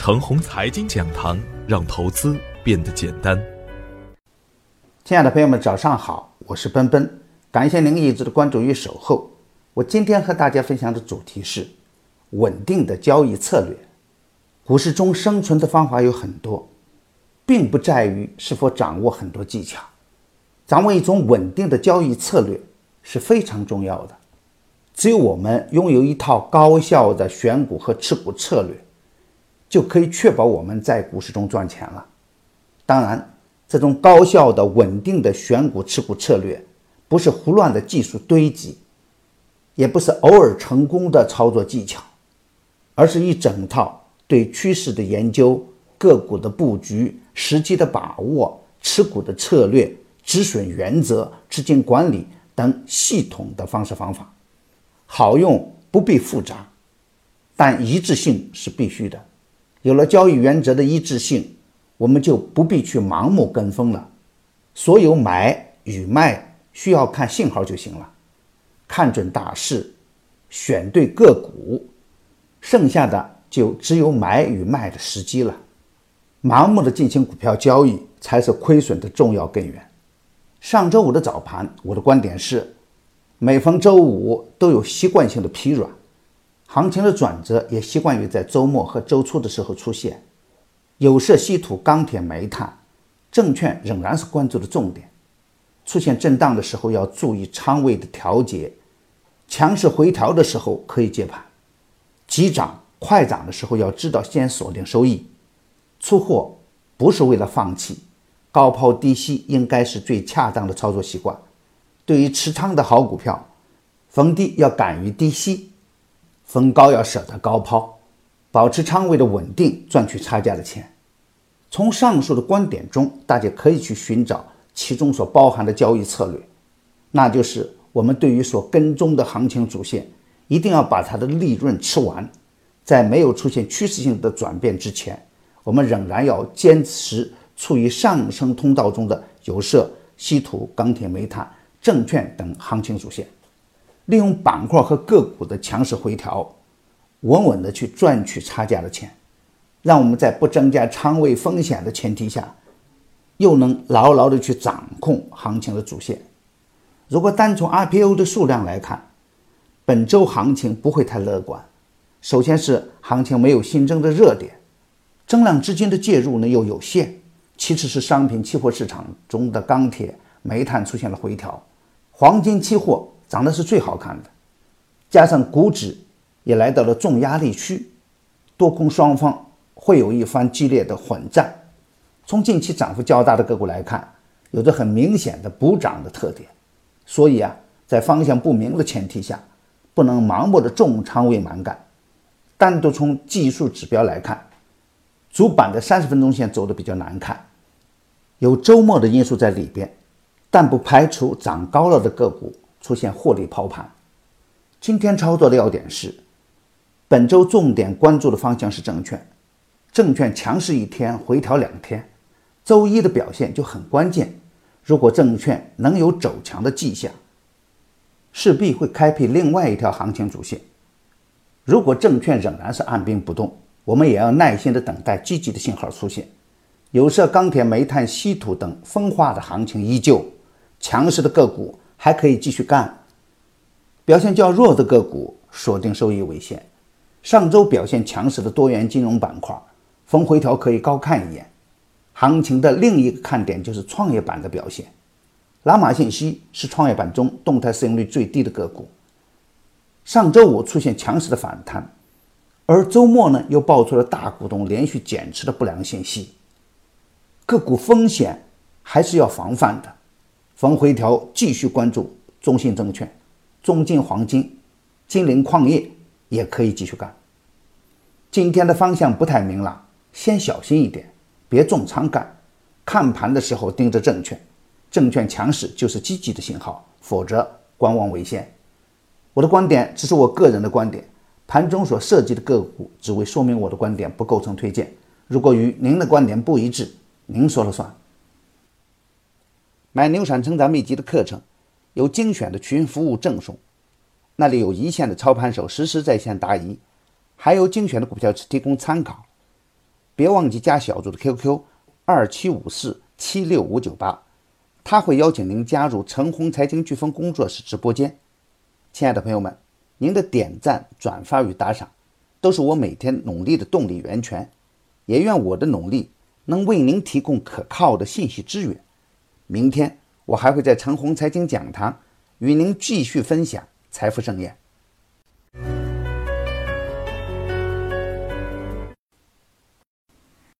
程红财经讲堂，让投资变得简单。亲爱的朋友们，早上好，我是奔奔，感谢您一直的关注与守候。我今天和大家分享的主题是稳定的交易策略。股市中生存的方法有很多，并不在于是否掌握很多技巧，掌握一种稳定的交易策略是非常重要的。只有我们拥有一套高效的选股和持股策略，就可以确保我们在股市中赚钱了。当然，这种高效的、稳定的选股持股策略，不是胡乱的技术堆积，也不是偶尔成功的操作技巧，而是一整套对趋势的研究、个股的布局、时机的把握、持股的策略、止损原则、资金管理等系统的方式方法。好用不必复杂，但一致性是必须的。有了交易原则的一致性，我们就不必去盲目跟风了。所有买与卖需要看信号就行了，看准大势，选对个股，剩下的就只有买与卖的时机了。盲目的进行股票交易才是亏损的重要根源。上周五的早盘，我的观点是。每逢周五都有习惯性的疲软，行情的转折也习惯于在周末和周初的时候出现。有色、稀土、钢铁、煤炭，证券仍然是关注的重点。出现震荡的时候要注意仓位的调节，强势回调的时候可以接盘，急涨快涨的时候要知道先锁定收益。出货不是为了放弃，高抛低吸应该是最恰当的操作习惯。对于持仓的好股票，逢低要敢于低吸，逢高要舍得高抛，保持仓位的稳定，赚取差价的钱。从上述的观点中，大家可以去寻找其中所包含的交易策略，那就是我们对于所跟踪的行情主线，一定要把它的利润吃完。在没有出现趋势性的转变之前，我们仍然要坚持处于上升通道中的有色、稀土、钢铁、煤炭。证券等行情主线，利用板块和个股的强势回调，稳稳的去赚取差价的钱，让我们在不增加仓位风险的前提下，又能牢牢的去掌控行情的主线。如果单从 IPO 的数量来看，本周行情不会太乐观。首先是行情没有新增的热点，增量资金的介入呢又有限。其次是商品期货市场中的钢铁、煤炭出现了回调。黄金期货涨的是最好看的，加上股指也来到了重压力区，多空双方会有一番激烈的混战。从近期涨幅较大的个股来看，有着很明显的补涨的特点。所以啊，在方向不明的前提下，不能盲目的重仓位蛮干。单独从技术指标来看，主板的三十分钟线走的比较难看，有周末的因素在里边。但不排除涨高了的个股出现获利抛盘。今天操作的要点是，本周重点关注的方向是证券，证券强势一天回调两天，周一的表现就很关键。如果证券能有走强的迹象，势必会开辟另外一条行情主线。如果证券仍然是按兵不动，我们也要耐心的等待积极的信号出现。有色、钢铁、煤炭、稀土等分化的行情依旧。强势的个股还可以继续干，表现较弱的个股锁定收益为先。上周表现强势的多元金融板块，逢回调可以高看一眼。行情的另一个看点就是创业板的表现。拉玛信息是创业板中动态市盈率最低的个股，上周五出现强势的反弹，而周末呢又爆出了大股东连续减持的不良信息，个股风险还是要防范的。逢回调继续关注中信证券、中金黄金、金陵矿业，也可以继续干。今天的方向不太明朗，先小心一点，别重仓干。看盘的时候盯着证券，证券强势就是积极的信号，否则观望为先。我的观点只是我个人的观点，盘中所涉及的个股只为说明我的观点，不构成推荐。如果与您的观点不一致，您说了算。买牛产成长秘籍的课程，有精选的群服务赠送，那里有一线的操盘手实时在线答疑，还有精选的股票提供参考。别忘记加小组的 QQ 二七五四七六五九八，他会邀请您加入陈红财经飓风工作室直播间。亲爱的朋友们，您的点赞、转发与打赏，都是我每天努力的动力源泉。也愿我的努力能为您提供可靠的信息资源。明天我还会在陈红财经讲堂与您继续分享财富盛宴。